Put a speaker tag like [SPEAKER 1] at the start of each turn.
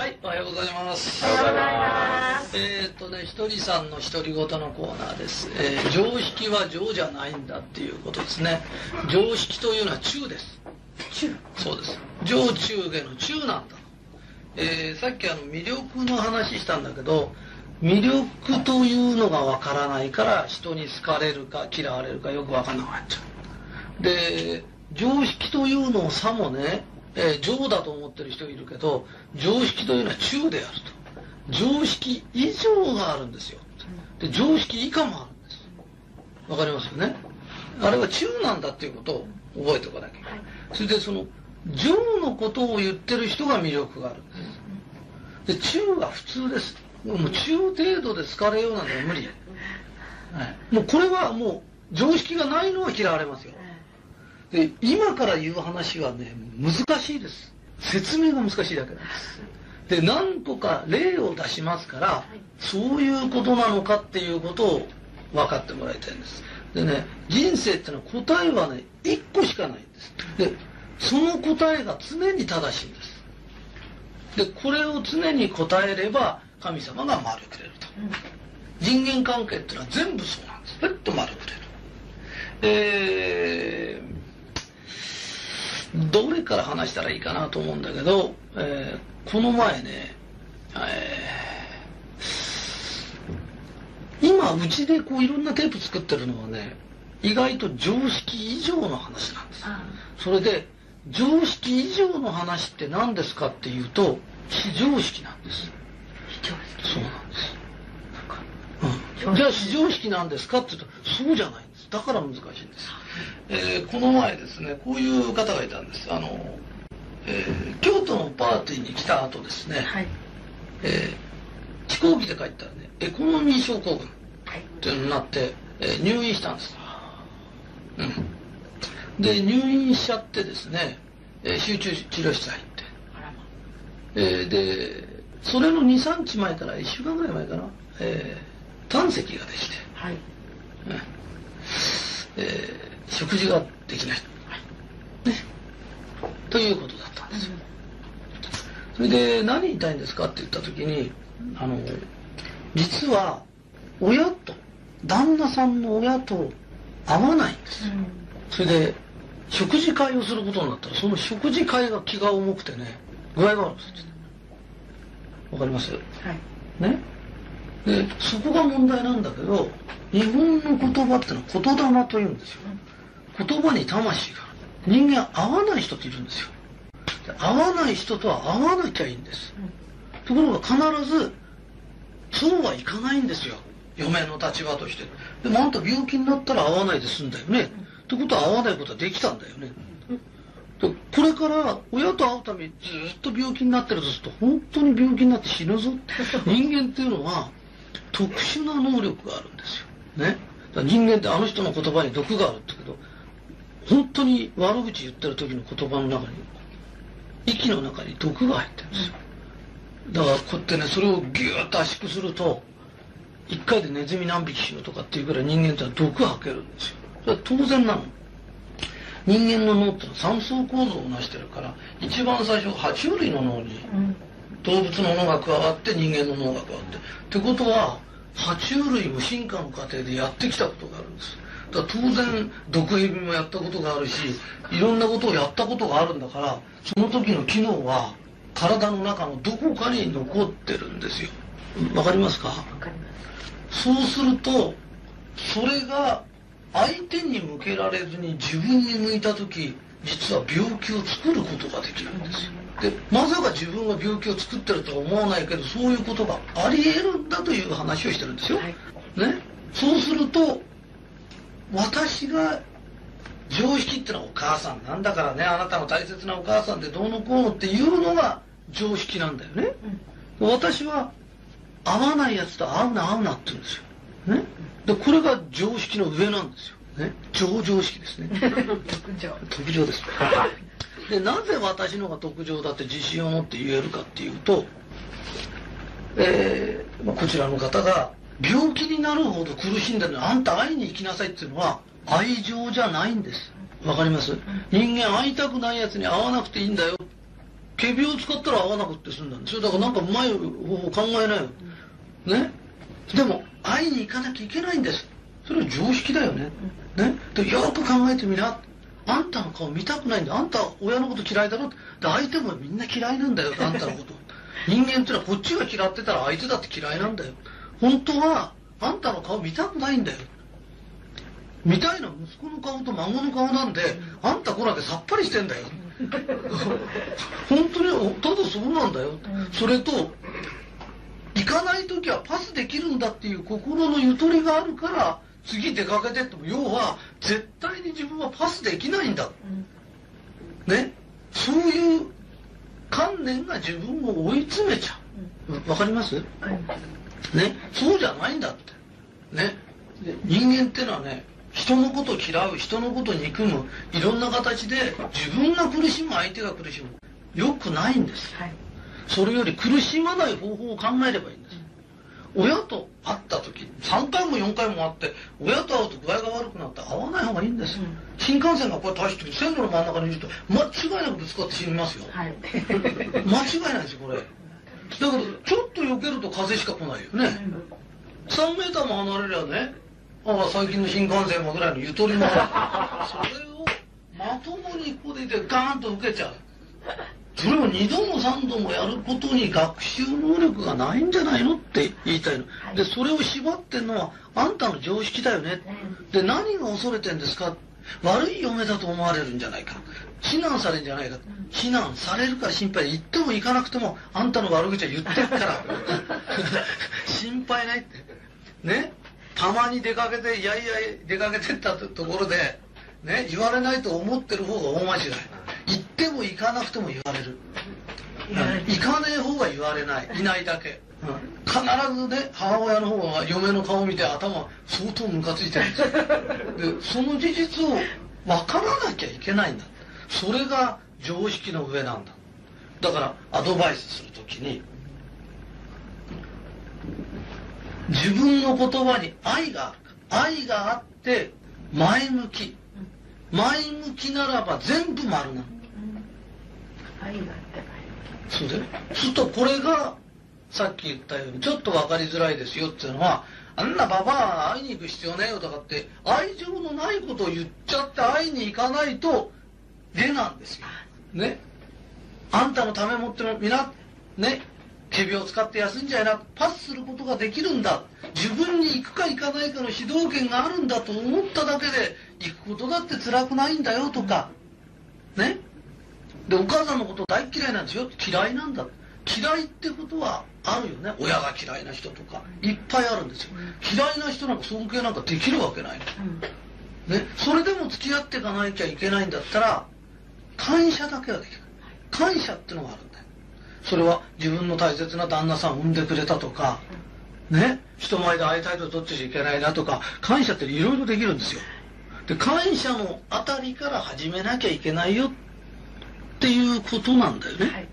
[SPEAKER 1] はい、おはようございます。
[SPEAKER 2] おはようございます。
[SPEAKER 1] えーっとね、ひとりさんの独り言のコーナーです。えー常識は常じゃないんだっていうことですね。常識というのは中です。
[SPEAKER 2] 中
[SPEAKER 1] そうです。上中下の中なんだ。えーさっきあの魅力の話したんだけど、魅力というのがわからないから人に好かれるか嫌われるかよくわかんなくなっちゃう。で、常識というのをさもね、えー常だと思ってる人いるけど、常識というのは中であると。常識以上があるんですよ。で、常識以下もあるんです。わかりますよね？あれは中なんだっていうことを覚えておかなきゃいけない。それでその、上のことを言ってる人が魅力があるんです。で、中は普通です。もう中程度で好かれようなんて無理。はい、もうこれはもう常識がないのは嫌われますよ。で、今から言う話はね、難しいです。説明が難しいだけなんです。で、何個か例を出しますから、そういうことなのかっていうことを分かってもらいたいんです。でね、人生ってのは答えはね、一個しかないんです。で、その答えが常に正しいんです。で、これを常に答えれば、神様が丸くれると。人間関係ってのは全部そうなんです。ふっと丸くれる。えー、どれから話したらいいかなと思うんだけど、えーこの前ね、えー今うちでこういろんなテープ作ってるのはね、意外と常識以上の話なんです。
[SPEAKER 2] あ
[SPEAKER 1] それで、常識以上の話って何ですかっていうと、非常識なんです。
[SPEAKER 2] 非常識。
[SPEAKER 1] そうなんです。うん、じゃあ非常識なんですかって言うとそうじゃないだから難しいんです、えーこの前ですねこういう方がいたんですあの、えー京都のパーティーに来た後ですね、
[SPEAKER 2] はい。
[SPEAKER 1] えー飛行機で帰ったらねエコノミー症候群っ
[SPEAKER 2] はい。
[SPEAKER 1] てなって、えー入院したんです、うん、で入院しちゃってですね、えー集中治療室入って。えーでそれの23日前から1週間ぐらい前かな、えー胆石ができて、
[SPEAKER 2] はい。
[SPEAKER 1] ねえー食事ができない、ね、ということだったんですよ、それで何言いたいんですかって言った時にあの実は親と旦那さんの親と会わないんです。よそれで食事会をすることになったらその食事会が気が重くてね具合が悪くなっちゃった。わかります？
[SPEAKER 2] はい。
[SPEAKER 1] ね？でそこが問題なんだけど日本の言葉ってのは言霊というんですよ。言葉に魂が人間合わない人っているんですよ。で合わない人とは合わなきゃいいんです。ところが必ずそうはいかないんですよ。嫁の立場として。でもあんた病気になったら会わないで済んだよね。ってことは会わないことはできたんだよね。でこれから親と会うためにずっと病気になってるとすると本当に病気になって死ぬぞって。人間っていうのは特殊な能力があるんですよ。ね。だから人間ってあの人の言葉に毒があるって言うけど本当に悪口言ってる時の言葉の中に息の中に毒が入ってるんですよ。だからこうやってねそれをギューッと圧縮すると一回でネズミ何匹死ぬとかっていうぐらい人間ってのは毒吐けるんですよ。それは当然なの。人間の脳ってのは三層構造を成してるから一番最初爬虫類の脳に
[SPEAKER 2] うん。
[SPEAKER 1] 動物の脳が加わって人間の脳が加わって。ってことは爬虫類も進化の過程でやってきたことがあるんです。だ当然毒蛇もやったことがあるしいろんなことをやったことがあるんだからその時の機能は体の中のどこかに残ってるんですよ。わかりますか？
[SPEAKER 2] わかります。
[SPEAKER 1] そうするとそれが相手に向けられずに自分に向いた時実は病気を作ることができるんですよでまさか自分が病気を作ってるとは思わないけどそういうことがあり得るんだという話をしてるんですよ、
[SPEAKER 2] はい。
[SPEAKER 1] ね、そうすると私が常識ってのはお母さんなんだからねあなたの大切なお母さんってどうのこうのっていうのが常識なんだよね、私は合わないやつと合うな合うなって言うんですよ。ね。で、これが常識の上なんですよ。ね。上常識ですね。
[SPEAKER 2] 特徴。
[SPEAKER 1] 特上です。で、なぜ私のが特上だって自信を持って言えるかっていうと、えーまあ、こちらの方が病気になるほど苦しんでるのにあんた会いに行きなさいっていうのは愛情じゃないんです。わかります？人間会いたくないやつに会わなくていいんだよ。仮病を使ったら合わなくって済んだんですよ。だからなんかうまい方法考えないよ、ね？でも会いに行かなきゃいけないんです。それは常識だよね、ね？でよく考えてみな。あんたの顔見たくないんだ。あんた親のこと嫌いだろって。で相手もみんな嫌いなんだよ。あんたのこと。人間ってのはこっちが嫌ってたら相手だって嫌いなんだよ。本当はあんたの顔見たくないんだよ。見たいのは息子の顔と孫の顔なんで、あんたこらでさっぱりしてんだよ。本当にただそうなんだよ。それと、行かない時はパスできるんだっていう心のゆとりがあるから、次出かけてっても、要は絶対に自分はパスできないんだ。ね？そういう観念が自分を追い詰めちゃう。わかります？
[SPEAKER 2] はい
[SPEAKER 1] ね、そうじゃないんだって。ね？で人間ってのはね、人のことを嫌う、人のことを憎む、いろんな形で自分が苦しむ、相手が苦しむ。よくないんです。
[SPEAKER 2] はい
[SPEAKER 1] それより苦しまない方法を考えればいいんです。親と会った時、3回も4回も会って、親と会うと具合が悪くなって会わない方がいいんです。
[SPEAKER 2] うん
[SPEAKER 1] 新幹線がこうやって走ってる線路の真ん中にいると、間違いなくぶつかって死にますよ。
[SPEAKER 2] はい
[SPEAKER 1] 間違いないですよ、これ。だけど、ちょっと避けると風しか来ないよね。3メーターも離れりゃね、ああ、最近の新幹線もぐらいのゆとりもある。それをまともにここでいてガーンと受けちゃう。それを2度も3度もやることに学習能力がないんじゃないのって言いたいの。
[SPEAKER 2] はい
[SPEAKER 1] で、それを縛ってんのはあんたの常識だよね。で、何が恐れてんですか？悪い嫁だと思われるんじゃないか。非難されるんじゃないか。非難されるから心配で、言っても行かなくても、あんたの悪口は言ってるから。心配ないって。ね？たまに出かけて、いやいや出かけてったところで、ね、言われないと思ってる方が大間違い。行っても行かなくても言われる。行かねえ方が言われない。いないだけ。必ずね、母親の方が嫁の顔見て頭相当ムカついてるんですよ。で、その事実を分からなきゃいけないんだ。それが常識の上なんだ。だから、アドバイスするときに、自分の言葉に愛がある。愛があって、前向き。前向きならば全部丸なの。そうで。するとこれが、さっき言ったように、ちょっと分かりづらいですよっていうのは、あんなババア会いに行く必要ねえよとかって、愛情のないことを言っちゃって会いに行かないと、出なんですよ。ね。あんたのためもっても、みな、ね、仮病を使って休んじゃいな、パスすることができるんだ。自分に行くか行かないかの主導権があるんだと思っただけで、行くことだって辛くないんだよとか、ね。で、お母さんのこと大嫌いなんですよ。嫌いなんだ。嫌いってことはあるよね。親が嫌いな人とか、いっぱいあるんですよ。嫌いな人なんか尊敬なんかできるわけない。
[SPEAKER 2] うん
[SPEAKER 1] ね。それでも付き合っていかなきゃいけないんだったら、感謝だけはできない。感謝ってのがあるんだよ。それは自分の大切な旦那さんを産んでくれたとか、ね。人前で会いたいと取ってちゃいけないなとか、感謝っていろいろできるんですよ。で、感謝のあたりから始めなきゃいけないよっていうことなんだよね。
[SPEAKER 2] はい